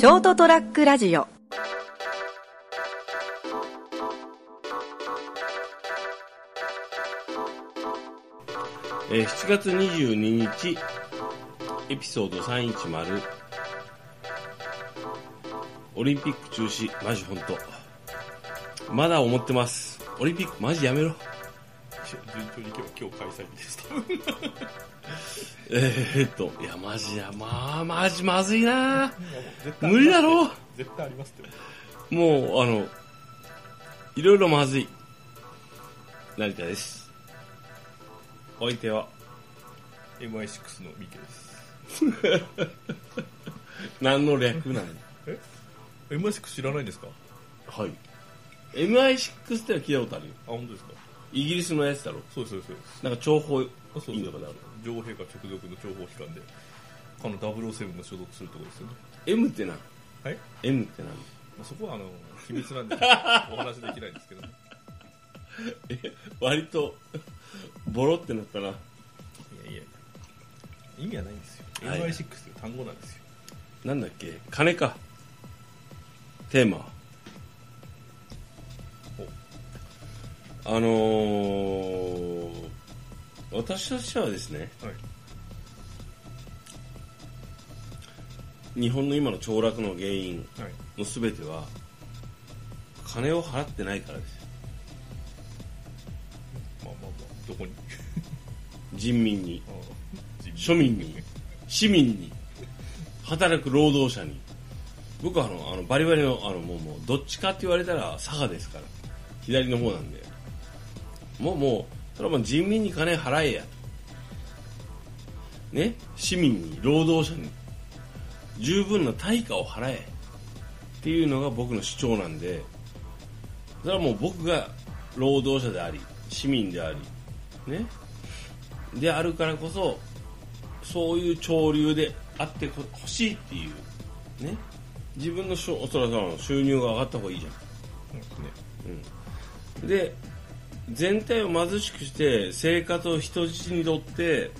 ショートトラックラジオ。えー7月22日エピソード310オリンピック中止マジ本当。まだ思ってます。オリンピックマジやめろ。順調にいけば今日開催日です多分。えー、っといやマジやまあマジまずいな。無理だろ。絶対ありますって。もうあのいろいろまずい。成田です。お相手は？MI6 のミケです。何の略なの MI6 知らないんですか？はい。MI6 ってのは聞いたことあるよ。あ本当ですか？イギリスのやつだろ？そうですそう。ですなんか諜報あそういいのかな女王陛下直属の諜報機関で。かの007が所属するところですよね。M って何？はい、M って何？まあ、そこはあの 秘密なんでお話できないんですけど。い割とボロってなったな。やいや。意味はないんですよ。はい。MI6 という単語なんですよ。なんだっけ？金か。テーマあのー、私としてはですねはい。日本の今の凋落の原因はい。の全ては金を払ってないからです。よまあまあまあどこに？人民に。庶民に市民に働く労働者に。僕はあのあのバリバリのあのもうもうどっちかって言われたら佐賀ですから。左の方なんでもうもうそれはもう人民に金払えやね？市民に労働者に。十分な対価を払えっていうのが僕の主張なんでそれはもう僕が労働者であり市民でありね？であるからこそそういう潮流であってほしいっていうね？自分のしょそらそら収入が上がった方がいいじゃん。ね。で全体を貧しくして生活を人質にとって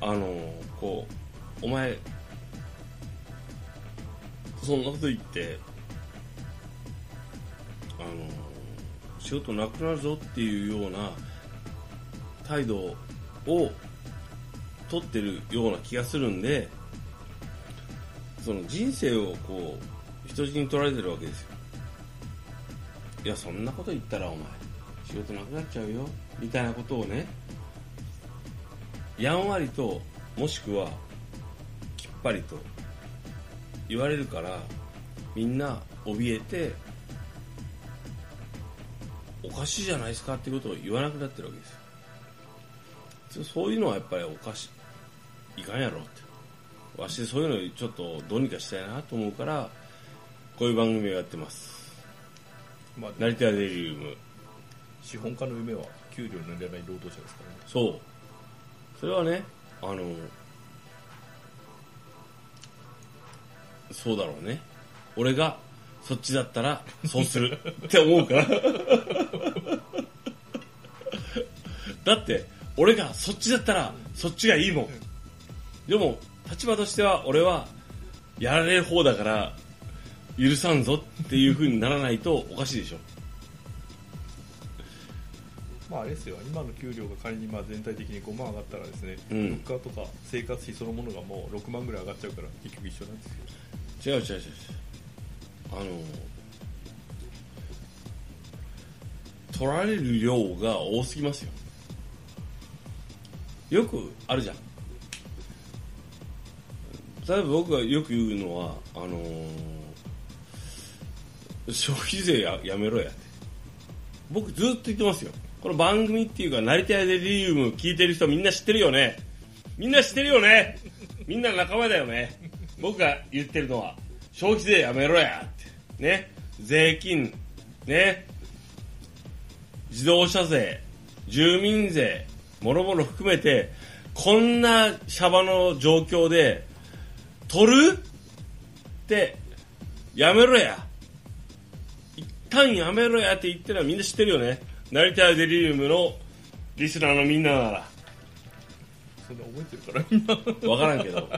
あのこうお前そんなこと言ってあの仕事なくなるぞっていうような態度を取ってるような気がするんでその人生をこう人質に取られてるわけですよ。いやそんなこと言ったらお前仕事なくなっちゃうよみたいなことをねやんわりともしくはきっぱりと言われるからみんな怯えておかしいじゃないですかってことを言わなくなってるわけですよ。そういうのはやっぱりおかしいいかんやろって。わしそういうのちょっとどうにかしたいなと思うからこういう番組をやってます。まあ成田デリウム資本家の夢は給料のいらない労働者ですからね。そう。それはねあのそうだろうね。俺がそっちだったらそうする。って思うから。だって俺がそっちだったらそっちがいいもん。でも立場としては俺はやられる方だから許さんぞっていう風にならないとおかしいでしょまああれですよ。今の給料が仮にまあ全体的に5万上がったらですね、うん。物価とか生活費そのものがもう6万ぐらい上がっちゃうから結局一緒なんですよ。違う違う違う違う。あの取られる量が多すぎますよ。よくあるじゃん。例えば僕がよく言うのはあの消費税ややめろやって。僕ずっと言ってますよこの番組っていうか成田屋デリウム聞いてる人みんな知ってるよね。みんな知ってるよね。みんな仲間だよね。僕が言ってるのは消費税やめろやって。ね。税金。ね。自動車税。住民税。もろもろ含めてこんなシャバの状況で取るってやめろや。一旦やめろやって言ってるのはみんな知ってるよね。成田デリウムのリスナーのみんななら。そんな覚えてるからみんな分からんけど。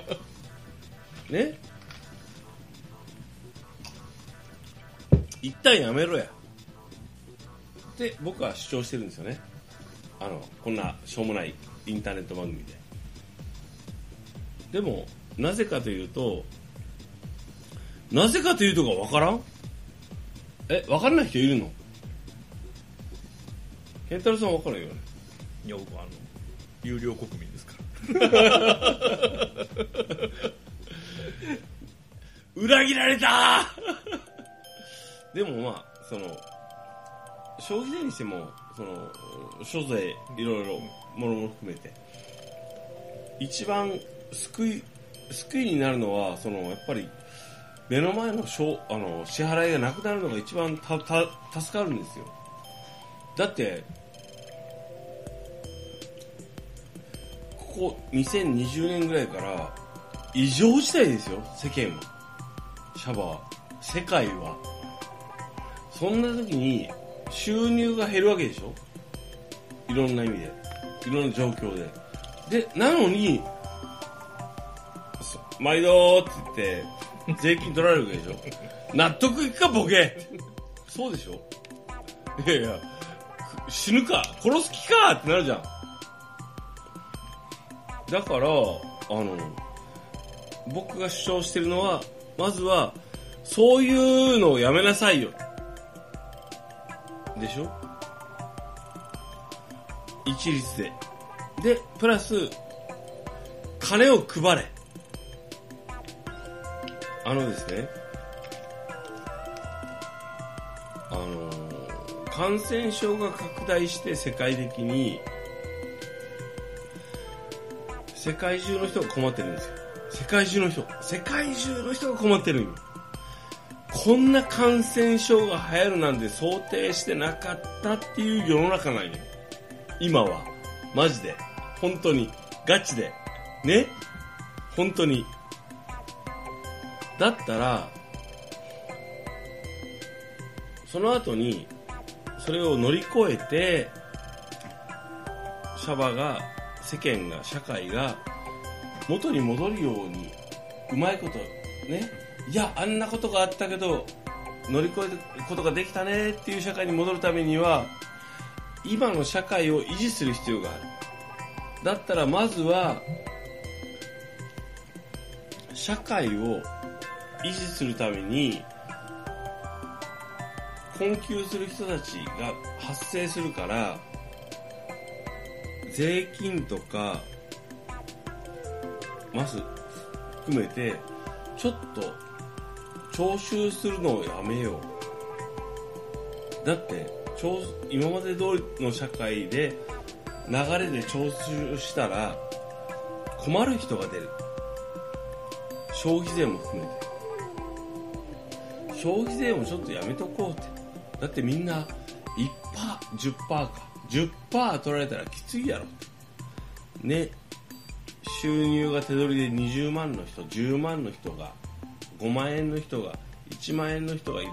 ね？一旦やめろや。って僕は主張してるんですよね。あのこんなしょうもないインターネット番組で。でもなぜかというとなぜかというとが分からん？え分かんない人いるの？健太郎さん分かるよね？いや僕あの有料国民ですから。裏切られた！でもまあその消費税にしてもその所税いろいろもろもろ含めて一番救い救いになるのはそのやっぱり目の前のしょあの支払いがなくなるのが一番たた助かるんですよ。だってここ2020年ぐらいから異常事態ですよ世間は。シャバは。世界は。そんな時に収入が減るわけでしょ？いろんな意味で。いろんな状況で。でなのにそ毎度って言って税金取られるわけでしょ？納得いくかボケそうでしょ？いやいやく死ぬか殺す気かってなるじゃんだからあの僕が主張してるのはまずはそういうのをやめなさいよ。でしょ？一律で。でプラス金を配れ。あのですね。あの感染症が拡大して世界的に世界中の人が困ってるんですよ。世界中の人。世界中の人が困ってるんよ。こんな感染症が流行るなんて想定してなかったっていう世の中なんよ。今は。マジで。本当に。ガチで。ね？本当に。だったらその後にそれを乗り越えてシャバが世間が社会が元に戻るようにうまいことねいやあんなことがあったけど乗り越えることができたねっていう社会に戻るためには今の社会を維持する必要がある。だったらまずは社会を維持するために困窮する人たちが発生するから税金とかまず含めてちょっと徴収するのをやめよう。だって今まで通りの社会で流れで徴収したら困る人が出る。消費税も含めて。消費税もちょっとやめとこうって。だってみんな 1%10% か。10%取られたらきついやろ。ね。収入が手取りで20万の人10万の人が5万円の人が1万円の人がいる。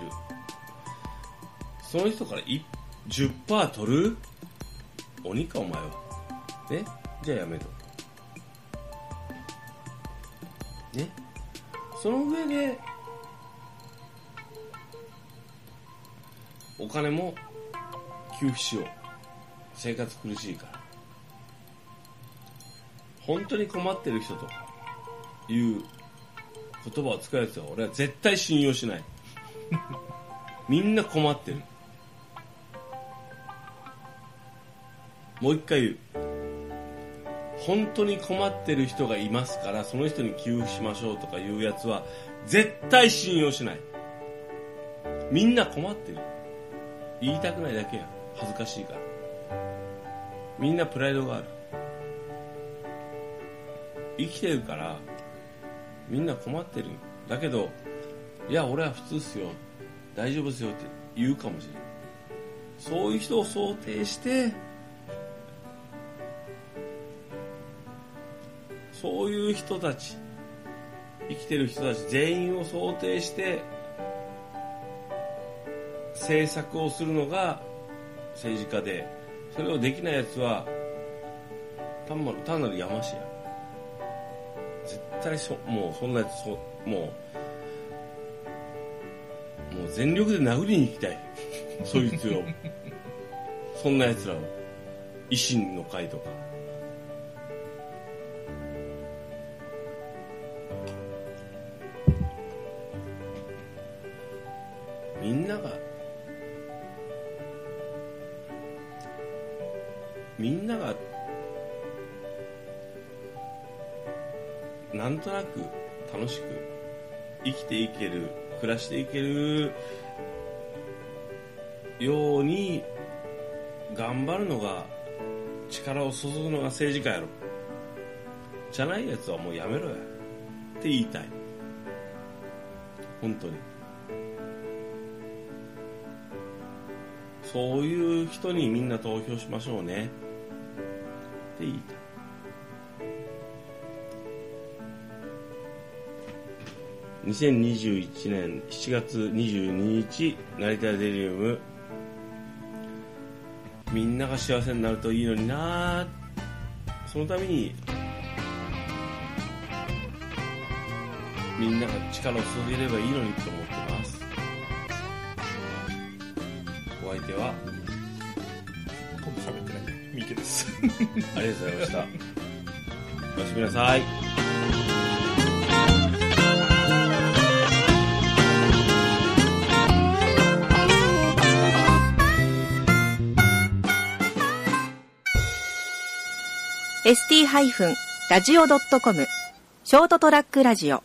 その人から10%取る？鬼かお前は。ね。じゃあやめろね。その上でお金も給付しよう。生活苦しいから。本当に困ってる人という言葉を使うやつは俺は絶対信用しない。みんな困ってる。もう一回言う。本当に困ってる人がいますからその人に給付しましょうとかいうやつは絶対信用しない。みんな困ってる。言いたくないだけや恥ずかしいからみんなプライドがある。生きてるからみんな困ってる。だけどいや俺は普通っすよ。大丈夫っすよって言うかもしれないそういう人を想定してそういう人たち生きてる人たち全員を想定して政策をするのが政治家でそれをできないやつは単なる単なる山師や。絶対そもうそんなやつそもうもう全力で殴りに行きたい。そいつを。そんな奴らを。維新の会とか。みんながみんながなんとなく楽しく生きていける暮らしていけるように頑張るのが力を注ぐのが政治家やろ。じゃないやつはもうやめろやって言いたい。本当に。そういう人にみんな投票しましょうね。て言い。た2021年7月22日成田デリウム。みんなが幸せになるといいのになそのためにみんなが力を注げればいいのにと思ってます。お相手は三池です。ありがとうございました。おやすみなさい。ST-radio.com ショートトラックラジオ